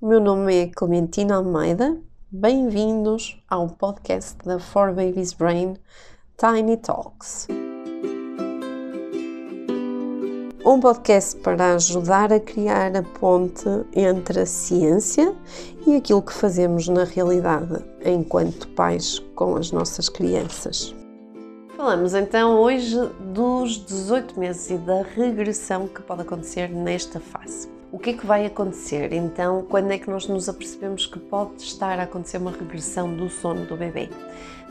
o meu nome é Clementina Almeida. Bem-vindos ao podcast da For Babies Brain Tiny Talks. Um podcast para ajudar a criar a ponte entre a ciência e aquilo que fazemos na realidade enquanto pais com as nossas crianças. Falamos então hoje dos 18 meses e da regressão que pode acontecer nesta fase. O que é que vai acontecer? Então, quando é que nós nos apercebemos que pode estar a acontecer uma regressão do sono do bebê?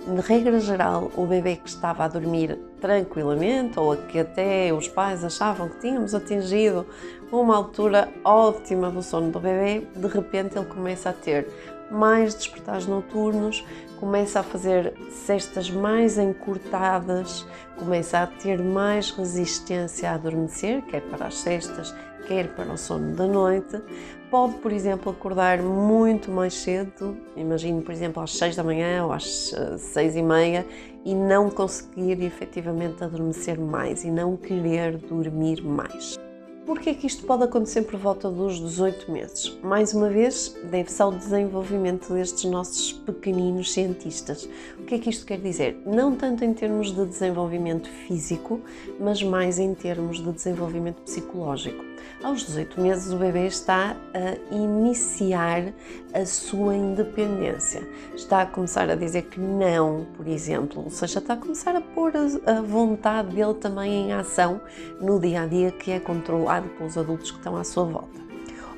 De regra geral, o bebê que estava a dormir tranquilamente, ou que até os pais achavam que tínhamos atingido uma altura ótima do sono do bebê, de repente ele começa a ter mais despertares noturnos, começa a fazer cestas mais encurtadas, começa a ter mais resistência a adormecer, quer para as cestas, quer para o sono da noite. Pode, por exemplo, acordar muito mais cedo, imagine, por exemplo, às 6 da manhã ou às 6 eh, e meia e não conseguir efetivamente adormecer mais e não querer dormir mais. Porquê é que isto pode acontecer por volta dos 18 meses? Mais uma vez, deve-se ao desenvolvimento destes nossos pequeninos cientistas. O que é que isto quer dizer? Não tanto em termos de desenvolvimento físico, mas mais em termos de desenvolvimento psicológico. Aos 18 meses, o bebê está a iniciar a sua independência. Está a começar a dizer que não, por exemplo, ou seja, está a começar a pôr a vontade dele também em ação no dia a dia que é controlado pelos adultos que estão à sua volta.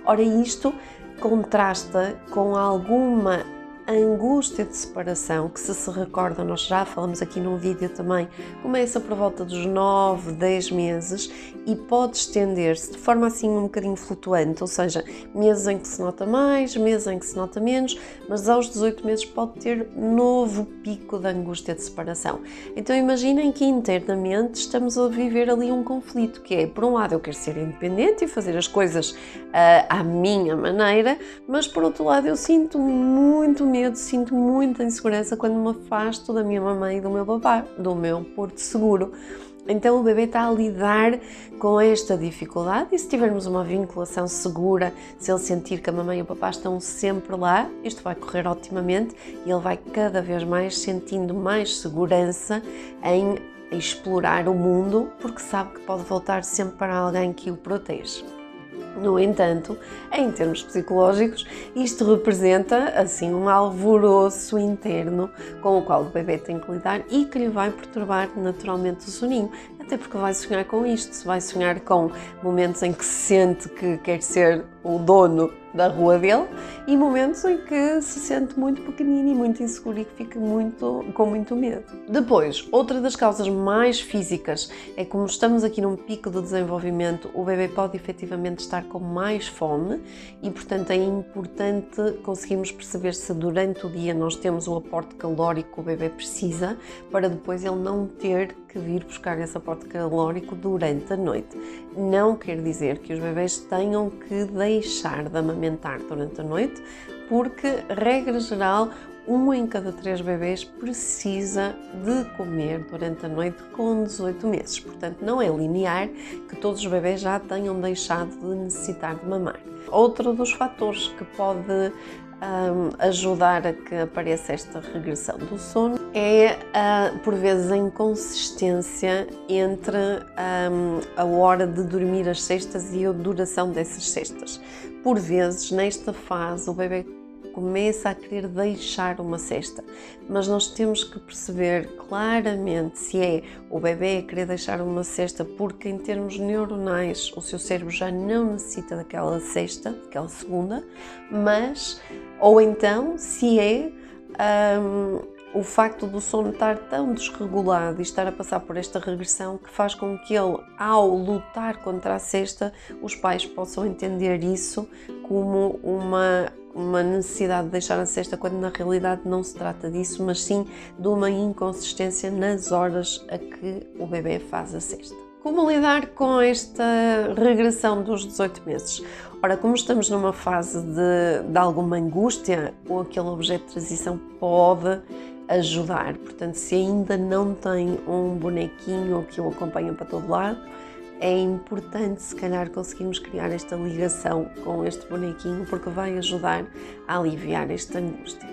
Ora, isto contrasta com alguma angústia de separação, que se se recorda, nós já falamos aqui num vídeo também, começa por volta dos 9, 10 meses e pode estender-se de forma assim um bocadinho flutuante, ou seja, meses em que se nota mais, meses em que se nota menos, mas aos 18 meses pode ter novo pico de angústia de separação. Então imaginem que internamente estamos a viver ali um conflito, que é, por um lado eu quero ser independente e fazer as coisas uh, à minha maneira, mas por outro lado eu sinto muito medo medo, sinto muita insegurança quando me afasto da minha mamãe e do meu papá, do meu porto seguro. Então o bebê está a lidar com esta dificuldade e se tivermos uma vinculação segura, se ele sentir que a mamãe e o papá estão sempre lá, isto vai correr otimamente e ele vai cada vez mais sentindo mais segurança em explorar o mundo porque sabe que pode voltar sempre para alguém que o protege. No entanto, em termos psicológicos, isto representa assim um alvoroço interno com o qual o bebê tem que lidar e que lhe vai perturbar naturalmente o soninho, até porque vai sonhar com isto, vai sonhar com momentos em que se sente que quer ser o dono da rua dele e momentos em que se sente muito pequenino e muito inseguro e que fica muito, com muito medo. Depois, outra das causas mais físicas é como estamos aqui num pico de desenvolvimento, o bebê pode efetivamente estar com mais fome e, portanto, é importante conseguirmos perceber se durante o dia nós temos o aporte calórico que o bebê precisa para depois ele não ter que vir buscar esse aporte calórico durante a noite. Não quer dizer que os bebês tenham que deixar de durante a noite, porque, regra geral, um em cada três bebês precisa de comer durante a noite com 18 meses. Portanto, não é linear que todos os bebês já tenham deixado de necessitar de mamar. Outro dos fatores que pode um, ajudar a que apareça esta regressão do sono é, uh, por vezes, a inconsistência entre um, a hora de dormir as cestas e a duração dessas cestas. Por vezes, nesta fase, o bebê começa a querer deixar uma cesta, mas nós temos que perceber claramente se é o bebê a querer deixar uma cesta porque em termos neuronais o seu cérebro já não necessita daquela cesta, daquela segunda, mas ou então se é um, o facto do sono estar tão desregulado e estar a passar por esta regressão que faz com que ele, ao lutar contra a cesta, os pais possam entender isso como uma, uma necessidade de deixar a cesta, quando na realidade não se trata disso, mas sim de uma inconsistência nas horas a que o bebê faz a cesta. Como lidar com esta regressão dos 18 meses? Ora, como estamos numa fase de, de alguma angústia, ou aquele objeto de transição pode ajudar. Portanto, se ainda não tem um bonequinho que o acompanha para todo lado, é importante, se calhar, conseguirmos criar esta ligação com este bonequinho, porque vai ajudar a aliviar esta angústia.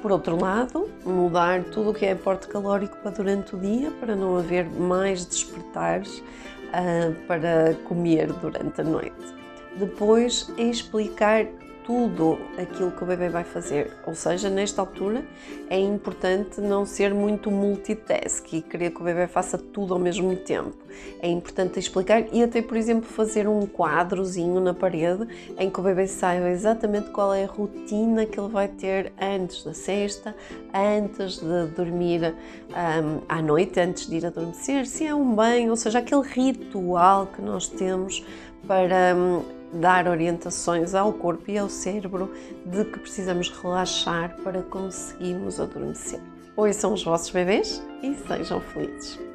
Por outro lado, mudar tudo o que é aporte calórico para durante o dia, para não haver mais despertares uh, para comer durante a noite. Depois, explicar tudo aquilo que o bebê vai fazer. Ou seja, nesta altura é importante não ser muito multitask e querer que o bebê faça tudo ao mesmo tempo. É importante explicar e até, por exemplo, fazer um quadrozinho na parede em que o bebê saiba exatamente qual é a rotina que ele vai ter antes da cesta, antes de dormir um, à noite, antes de ir adormecer, se é um banho, ou seja, aquele ritual que nós temos para um, dar orientações ao corpo e ao cérebro de que precisamos relaxar para conseguirmos adormecer. Ouçam os vossos bebês e sejam felizes.